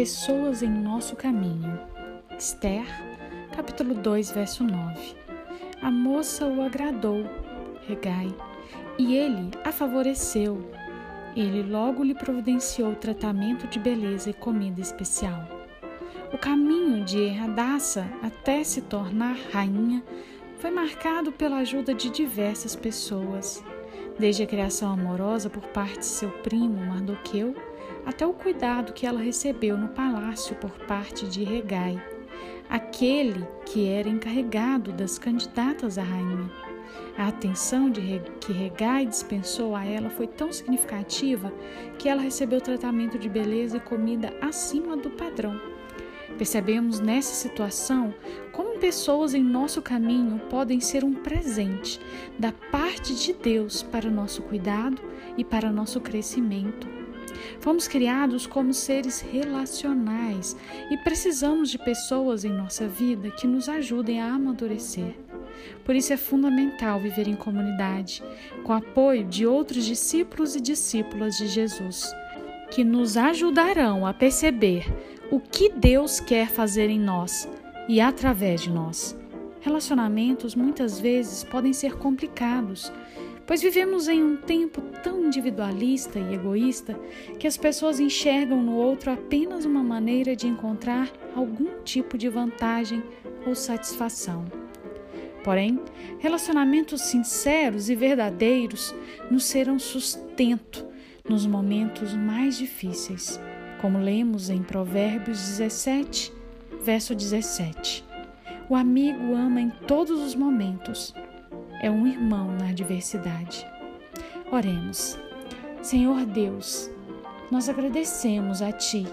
pessoas em nosso caminho. Esther, capítulo 2, verso 9. A moça o agradou, Regai, e ele a favoreceu. Ele logo lhe providenciou tratamento de beleza e comida especial. O caminho de Erradaça até se tornar rainha foi marcado pela ajuda de diversas pessoas, desde a criação amorosa por parte de seu primo Mardoqueu até o cuidado que ela recebeu no palácio por parte de Regai, aquele que era encarregado das candidatas à rainha. A atenção de que Regai dispensou a ela foi tão significativa que ela recebeu tratamento de beleza e comida acima do padrão. Percebemos nessa situação como pessoas em nosso caminho podem ser um presente da parte de Deus para nosso cuidado e para nosso crescimento. Fomos criados como seres relacionais e precisamos de pessoas em nossa vida que nos ajudem a amadurecer. Por isso é fundamental viver em comunidade, com apoio de outros discípulos e discípulas de Jesus, que nos ajudarão a perceber o que Deus quer fazer em nós e através de nós. Relacionamentos muitas vezes podem ser complicados, pois vivemos em um tempo tão individualista e egoísta que as pessoas enxergam no outro apenas uma maneira de encontrar algum tipo de vantagem ou satisfação. Porém, relacionamentos sinceros e verdadeiros nos serão sustento nos momentos mais difíceis como lemos em Provérbios 17, verso 17. O amigo ama em todos os momentos, é um irmão na adversidade. Oremos. Senhor Deus, nós agradecemos a Ti,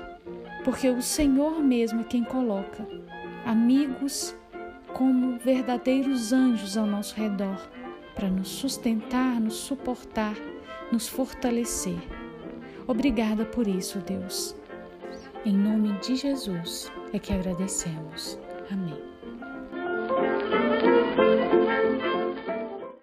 porque o Senhor mesmo é quem coloca amigos como verdadeiros anjos ao nosso redor para nos sustentar, nos suportar, nos fortalecer. Obrigada por isso, Deus. Em nome de Jesus é que agradecemos. Amém.